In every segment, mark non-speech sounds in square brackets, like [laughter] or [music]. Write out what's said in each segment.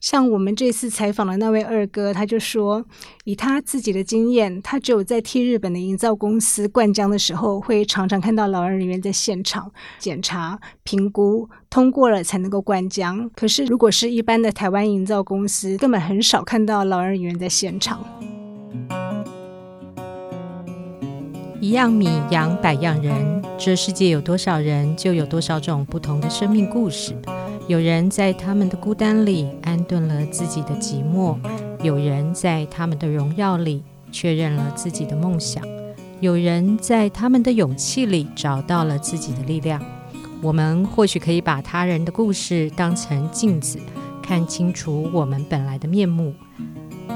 像我们这次采访的那位二哥，他就说，以他自己的经验，他只有在替日本的营造公司灌浆的时候，会常常看到劳安人员在现场检查、评估，通过了才能够灌浆。可是如果是一般的台湾营造公司，根本很少看到劳人员在现场。一样米养百样人，这世界有多少人，就有多少种不同的生命故事。有人在他们的孤单里安顿了自己的寂寞，有人在他们的荣耀里确认了自己的梦想，有人在他们的勇气里找到了自己的力量。我们或许可以把他人的故事当成镜子，看清楚我们本来的面目。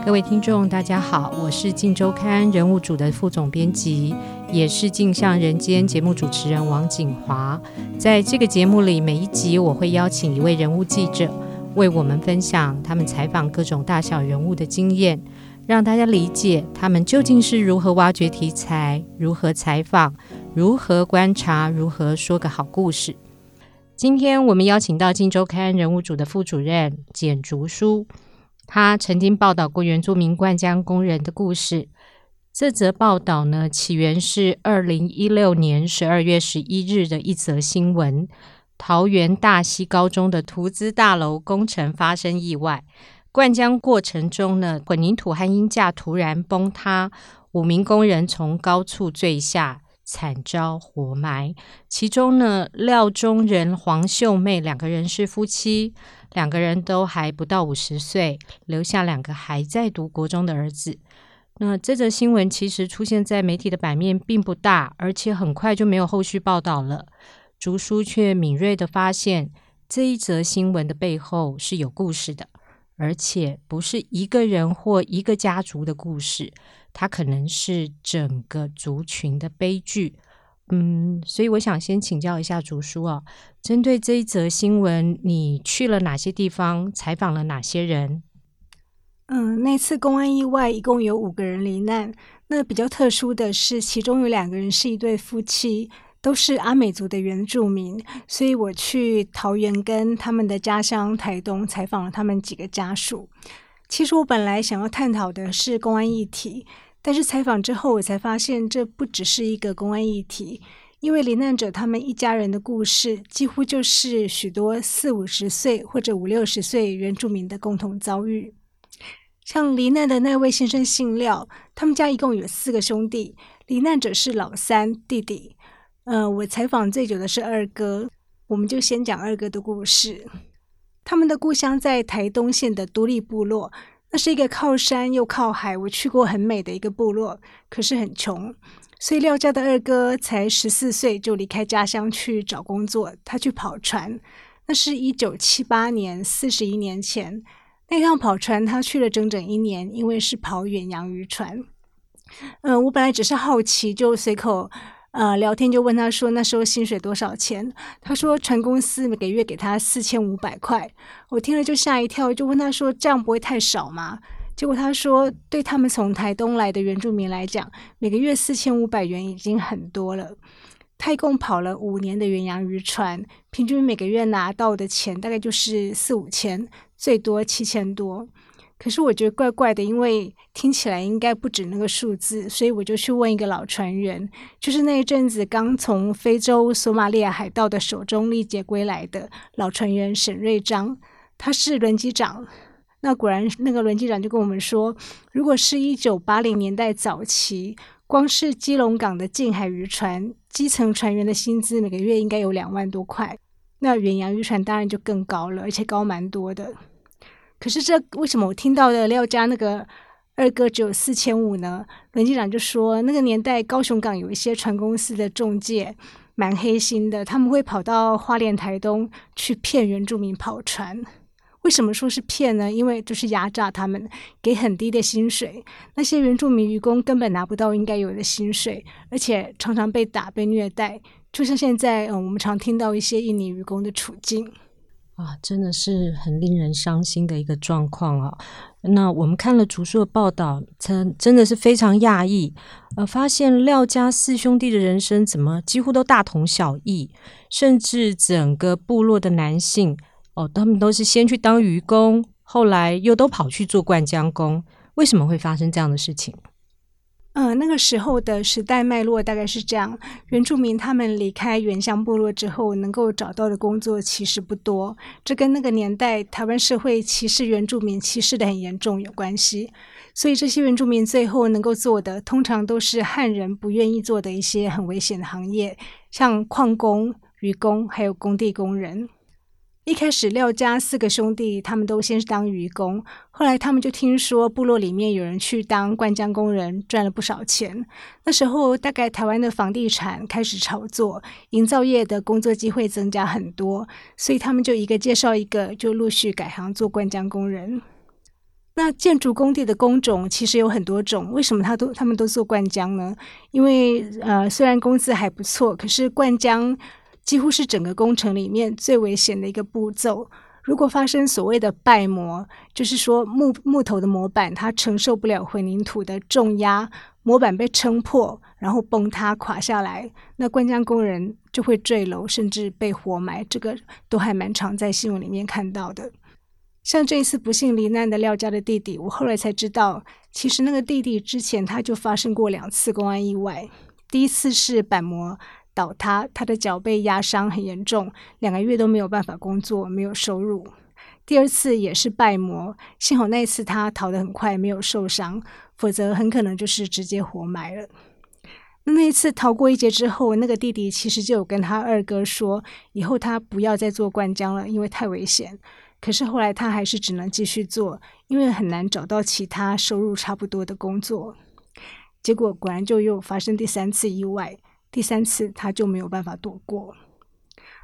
各位听众，大家好，我是《镜周刊》人物组的副总编辑，也是《镜像人间》节目主持人王景华。在这个节目里，每一集我会邀请一位人物记者，为我们分享他们采访各种大小人物的经验，让大家理解他们究竟是如何挖掘题材、如何采访、如何观察、如何说个好故事。今天我们邀请到《镜周刊》人物组的副主任简竹书。他曾经报道过原住民灌浆工人的故事。这则报道呢，起源是二零一六年十二月十一日的一则新闻：桃园大溪高中的图资大楼工程发生意外，灌浆过程中呢，混凝土和鹰架突然崩塌，五名工人从高处坠下，惨遭活埋。其中呢，廖中仁、黄秀妹两个人是夫妻。两个人都还不到五十岁，留下两个还在读国中的儿子。那这则新闻其实出现在媒体的版面并不大，而且很快就没有后续报道了。竹书却敏锐的发现，这一则新闻的背后是有故事的，而且不是一个人或一个家族的故事，它可能是整个族群的悲剧。嗯，所以我想先请教一下竹书啊，针对这一则新闻，你去了哪些地方，采访了哪些人？嗯，那次公安意外一共有五个人罹难，那比较特殊的是，其中有两个人是一对夫妻，都是阿美族的原住民，所以我去桃园跟他们的家乡台东采访了他们几个家属。其实我本来想要探讨的是公安议题。但是采访之后，我才发现这不只是一个公安议题，因为罹难者他们一家人的故事，几乎就是许多四五十岁或者五六十岁原住民的共同遭遇。像罹难的那位先生姓廖，他们家一共有四个兄弟，罹难者是老三弟弟。呃，我采访最久的是二哥，我们就先讲二哥的故事。他们的故乡在台东县的独立部落。那是一个靠山又靠海，我去过很美的一个部落，可是很穷，所以廖家的二哥才十四岁就离开家乡去找工作，他去跑船。那是一九七八年，四十一年前，那趟跑船他去了整整一年，因为是跑远洋渔船。嗯、我本来只是好奇，就随口。呃，聊天就问他说那时候薪水多少钱？他说船公司每个月给他四千五百块。我听了就吓一跳，就问他说这样不会太少吗？结果他说对他们从台东来的原住民来讲，每个月四千五百元已经很多了。他一共跑了五年的远洋渔船，平均每个月拿到的钱大概就是四五千，最多七千多。可是我觉得怪怪的，因为听起来应该不止那个数字，所以我就去问一个老船员，就是那一阵子刚从非洲索马利亚海盗的手中历劫归来的老船员沈瑞章，他是轮机长。那果然，那个轮机长就跟我们说，如果是一九八零年代早期，光是基隆港的近海渔船基层船员的薪资每个月应该有两万多块，那远洋渔船当然就更高了，而且高蛮多的。可是这为什么我听到的廖家那个二哥只有四千五呢？轮机长就说，那个年代高雄港有一些船公司的中介蛮黑心的，他们会跑到花莲台东去骗原住民跑船。为什么说是骗呢？因为就是压榨他们，给很低的薪水，那些原住民渔工根本拿不到应该有的薪水，而且常常被打、被虐待，就像现在嗯，我们常听到一些印尼渔工的处境。啊，真的是很令人伤心的一个状况啊！那我们看了竹书的报道，真真的是非常讶异，呃，发现廖家四兄弟的人生怎么几乎都大同小异，甚至整个部落的男性哦，他们都是先去当渔工，后来又都跑去做灌浆工，为什么会发生这样的事情？嗯，那个时候的时代脉络大概是这样：原住民他们离开原乡部落之后，能够找到的工作其实不多。这跟那个年代台湾社会歧视原住民歧视的很严重有关系。所以这些原住民最后能够做的，通常都是汉人不愿意做的一些很危险的行业，像矿工、渔工，还有工地工人。一开始，廖家四个兄弟他们都先是当渔工，后来他们就听说部落里面有人去当灌浆工人，赚了不少钱。那时候，大概台湾的房地产开始炒作，营造业的工作机会增加很多，所以他们就一个介绍一个，就陆续改行做灌浆工人。那建筑工地的工种其实有很多种，为什么他都他们都做灌浆呢？因为呃，虽然工资还不错，可是灌浆。几乎是整个工程里面最危险的一个步骤。如果发生所谓的败模，就是说木木头的模板它承受不了混凝土的重压，模板被撑破，然后崩塌垮下来，那灌浆工人就会坠楼，甚至被活埋。这个都还蛮常在新闻里面看到的。像这一次不幸罹难的廖家的弟弟，我后来才知道，其实那个弟弟之前他就发生过两次公安意外，第一次是板模。倒塌，他的脚被压伤很严重，两个月都没有办法工作，没有收入。第二次也是败魔，幸好那一次他逃得很快，没有受伤，否则很可能就是直接活埋了。那那一次逃过一劫之后，那个弟弟其实就有跟他二哥说，以后他不要再做灌浆了，因为太危险。可是后来他还是只能继续做，因为很难找到其他收入差不多的工作。结果果然就又发生第三次意外。第三次他就没有办法躲过，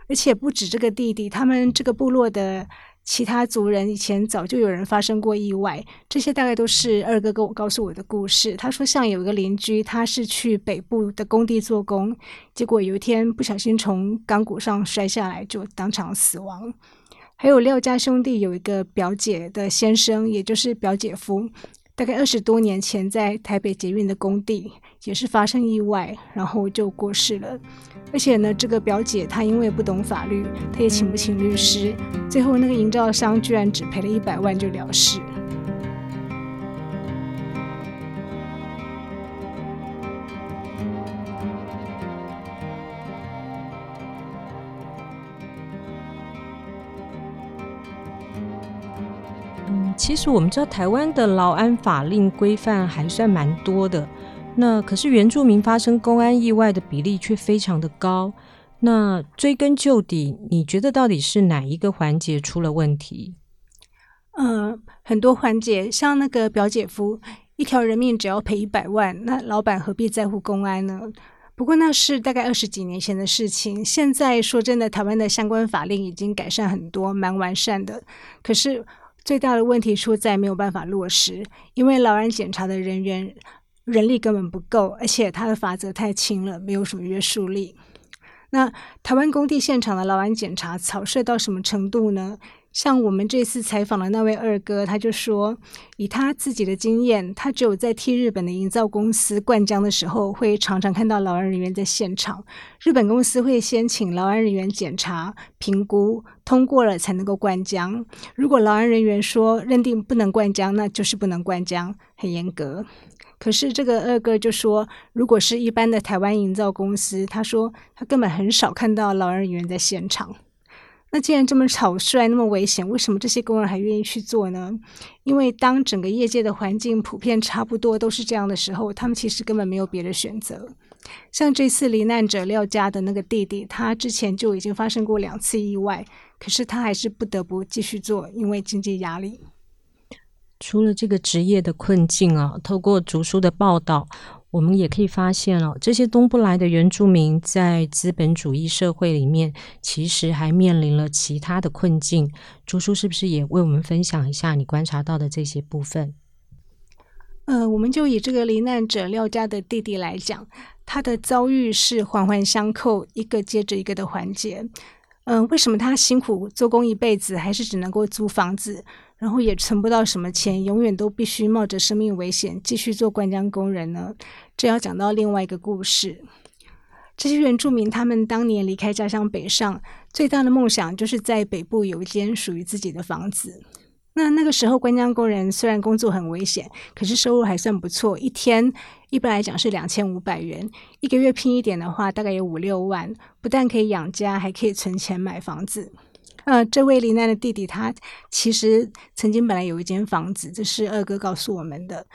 而且不止这个弟弟，他们这个部落的其他族人以前早就有人发生过意外，这些大概都是二哥跟我告诉我的故事。他说，像有一个邻居，他是去北部的工地做工，结果有一天不小心从钢骨上摔下来，就当场死亡。还有廖家兄弟有一个表姐的先生，也就是表姐夫。大概二十多年前，在台北捷运的工地也是发生意外，然后就过世了。而且呢，这个表姐她因为不懂法律，她也请不起律师，最后那个营造商居然只赔了一百万就了事。其实我们知道，台湾的劳安法令规范还算蛮多的，那可是原住民发生公安意外的比例却非常的高。那追根究底，你觉得到底是哪一个环节出了问题？嗯、呃，很多环节，像那个表姐夫，一条人命只要赔一百万，那老板何必在乎公安呢？不过那是大概二十几年前的事情，现在说真的，台湾的相关法令已经改善很多，蛮完善的。可是。最大的问题出在没有办法落实，因为劳安检查的人员人力根本不够，而且他的法则太轻了，没有什么约束力。那台湾工地现场的劳安检查草率到什么程度呢？像我们这次采访的那位二哥，他就说，以他自己的经验，他只有在替日本的营造公司灌浆的时候，会常常看到劳安人员在现场。日本公司会先请劳安人员检查、评估，通过了才能够灌浆。如果劳安人员说认定不能灌浆，那就是不能灌浆，很严格。可是这个二哥就说，如果是一般的台湾营造公司，他说他根本很少看到劳安人员在现场。那既然这么草率，那么危险，为什么这些工人还愿意去做呢？因为当整个业界的环境普遍差不多都是这样的时候，他们其实根本没有别的选择。像这次罹难者廖家的那个弟弟，他之前就已经发生过两次意外，可是他还是不得不继续做，因为经济压力。除了这个职业的困境啊，透过竹书的报道。我们也可以发现哦，这些东部来的原住民在资本主义社会里面，其实还面临了其他的困境。竹叔是不是也为我们分享一下你观察到的这些部分？呃，我们就以这个罹难者廖家的弟弟来讲，他的遭遇是环环相扣，一个接着一个的环节。嗯、呃，为什么他辛苦做工一辈子，还是只能够租房子？然后也存不到什么钱，永远都必须冒着生命危险继续做灌浆工人呢？这要讲到另外一个故事。这些原住民他们当年离开家乡北上，最大的梦想就是在北部有一间属于自己的房子。那那个时候，官江工人虽然工作很危险，可是收入还算不错。一天一般来讲是两千五百元，一个月拼一点的话，大概有五六万。不但可以养家，还可以存钱买房子。呃，这位罹难的弟弟，他其实曾经本来有一间房子，这是二哥告诉我们的。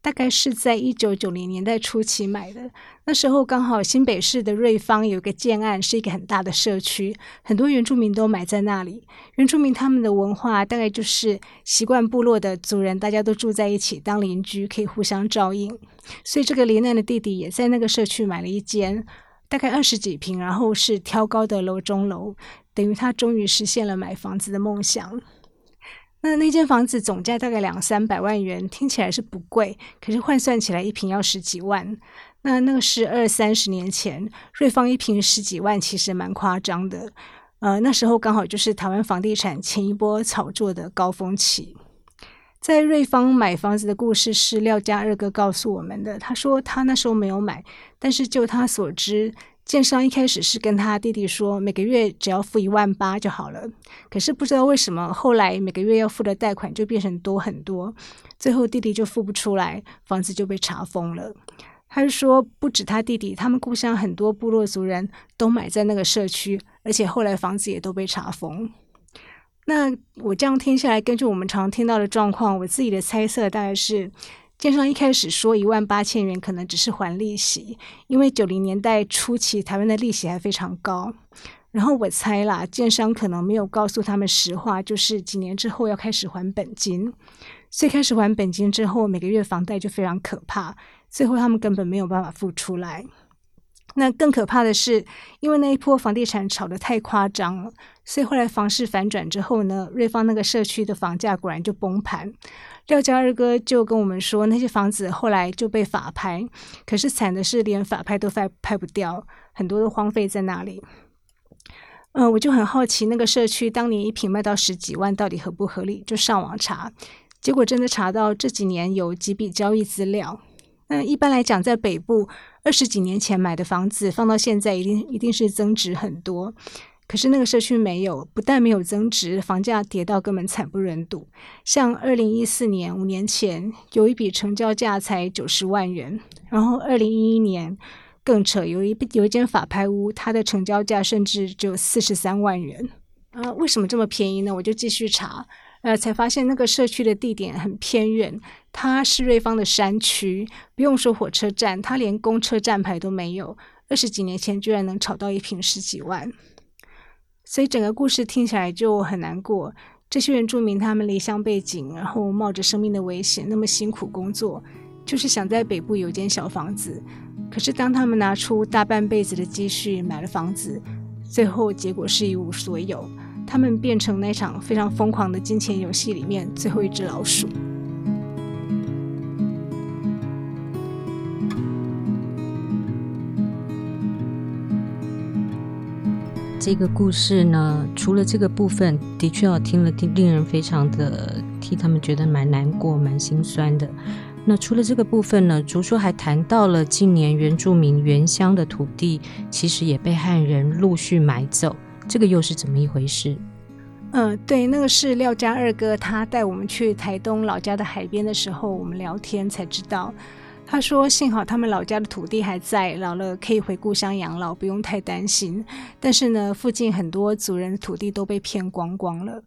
大概是在一九九零年代初期买的，那时候刚好新北市的瑞芳有一个建案，是一个很大的社区，很多原住民都买在那里。原住民他们的文化大概就是习惯部落的族人，大家都住在一起当邻居，可以互相照应。所以这个罹难的弟弟也在那个社区买了一间，大概二十几坪，然后是挑高的楼中楼，等于他终于实现了买房子的梦想。那那间房子总价大概两三百万元，听起来是不贵，可是换算起来一平要十几万。那那个是二三十年前，瑞芳一平十几万，其实蛮夸张的。呃，那时候刚好就是台湾房地产前一波炒作的高峰期。在瑞芳买房子的故事是廖家二哥告诉我们的，他说他那时候没有买，但是就他所知。建商一开始是跟他弟弟说，每个月只要付一万八就好了。可是不知道为什么，后来每个月要付的贷款就变成多很多，最后弟弟就付不出来，房子就被查封了。他就说，不止他弟弟，他们故乡很多部落族人都买在那个社区，而且后来房子也都被查封。那我这样听下来，根据我们常听到的状况，我自己的猜测大概是。建商一开始说一万八千元，可能只是还利息，因为九零年代初期台湾的利息还非常高。然后我猜啦，建商可能没有告诉他们实话，就是几年之后要开始还本金。最开始还本金之后，每个月房贷就非常可怕，最后他们根本没有办法付出来。那更可怕的是，因为那一波房地产炒得太夸张了，所以后来房市反转之后呢，瑞芳那个社区的房价果然就崩盘。廖家二哥就跟我们说，那些房子后来就被法拍，可是惨的是连法拍都拍拍不掉，很多都荒废在那里。嗯、我就很好奇，那个社区当年一平卖到十几万，到底合不合理？就上网查，结果真的查到这几年有几笔交易资料。那一般来讲，在北部二十几年前买的房子，放到现在一定一定是增值很多。可是那个社区没有，不但没有增值，房价跌到根本惨不忍睹。像二零一四年五年前有一笔成交价才九十万元，然后二零一一年更扯，有一有一间法拍屋，它的成交价甚至只有四十三万元。啊，为什么这么便宜呢？我就继续查，呃，才发现那个社区的地点很偏远，它是瑞芳的山区，不用说火车站，它连公车站牌都没有。二十几年前居然能炒到一瓶十几万。所以整个故事听起来就很难过。这些原住民他们离乡背井，然后冒着生命的危险，那么辛苦工作，就是想在北部有间小房子。可是当他们拿出大半辈子的积蓄买了房子，最后结果是一无所有。他们变成那场非常疯狂的金钱游戏里面最后一只老鼠。这个故事呢，除了这个部分，的确要听了，令令人非常的替他们觉得蛮难过、蛮心酸的。那除了这个部分呢，竹叔还谈到了近年原住民原乡的土地，其实也被汉人陆续买走，这个又是怎么一回事？嗯、呃，对，那个是廖家二哥，他带我们去台东老家的海边的时候，我们聊天才知道。他说：“幸好他们老家的土地还在，老了可以回故乡养老，不用太担心。但是呢，附近很多族人的土地都被骗光光了。”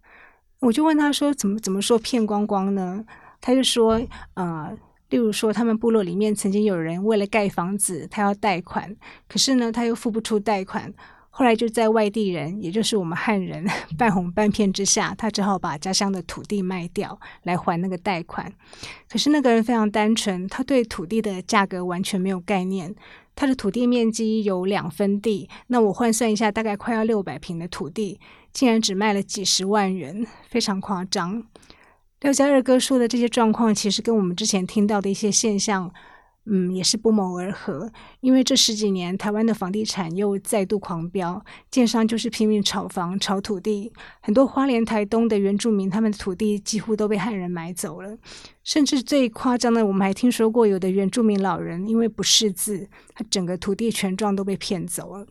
我就问他说：“怎么怎么说骗光光呢？”他就说：“呃，例如说，他们部落里面曾经有人为了盖房子，他要贷款，可是呢，他又付不出贷款。”后来就在外地人，也就是我们汉人 [laughs] 半哄半骗之下，他只好把家乡的土地卖掉来还那个贷款。可是那个人非常单纯，他对土地的价格完全没有概念。他的土地面积有两分地，那我换算一下，大概快要六百平的土地，竟然只卖了几十万元，非常夸张。廖家二哥说的这些状况，其实跟我们之前听到的一些现象。嗯，也是不谋而合，因为这十几年台湾的房地产又再度狂飙，建商就是拼命炒房、炒土地，很多花莲、台东的原住民，他们的土地几乎都被汉人买走了，甚至最夸张的，我们还听说过有的原住民老人因为不识字，他整个土地权状都被骗走了，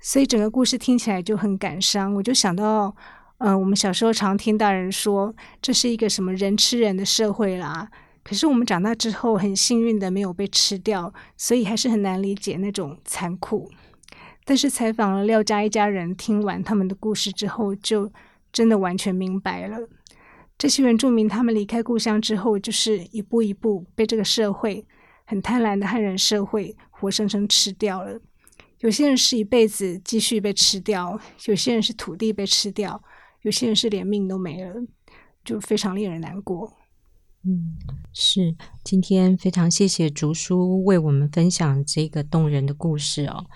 所以整个故事听起来就很感伤，我就想到。呃，我们小时候常听大人说这是一个什么人吃人的社会啦。可是我们长大之后很幸运的没有被吃掉，所以还是很难理解那种残酷。但是采访了廖家一家人，听完他们的故事之后，就真的完全明白了。这些原住民他们离开故乡之后，就是一步一步被这个社会很贪婪的汉人社会活生生吃掉了。有些人是一辈子继续被吃掉，有些人是土地被吃掉，有些人是连命都没了，就非常令人难过。嗯，是。今天非常谢谢竹叔为我们分享这个动人的故事哦。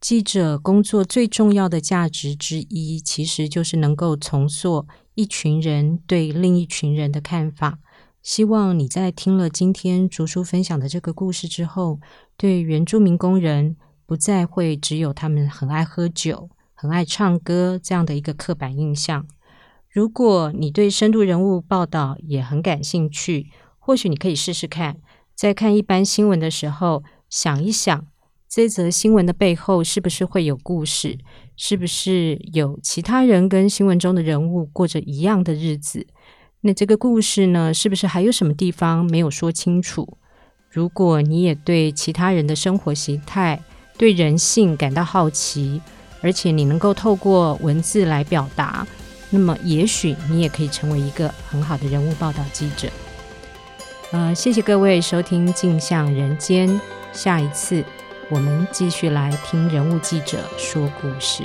记者工作最重要的价值之一，其实就是能够重塑一群人对另一群人的看法。希望你在听了今天竹叔分享的这个故事之后，对原住民工人不再会只有他们很爱喝酒、很爱唱歌这样的一个刻板印象。如果你对深度人物报道也很感兴趣，或许你可以试试看，在看一般新闻的时候，想一想这则新闻的背后是不是会有故事，是不是有其他人跟新闻中的人物过着一样的日子？那这个故事呢，是不是还有什么地方没有说清楚？如果你也对其他人的生活形态、对人性感到好奇，而且你能够透过文字来表达。那么，也许你也可以成为一个很好的人物报道记者。呃，谢谢各位收听《镜像人间》，下一次我们继续来听人物记者说故事。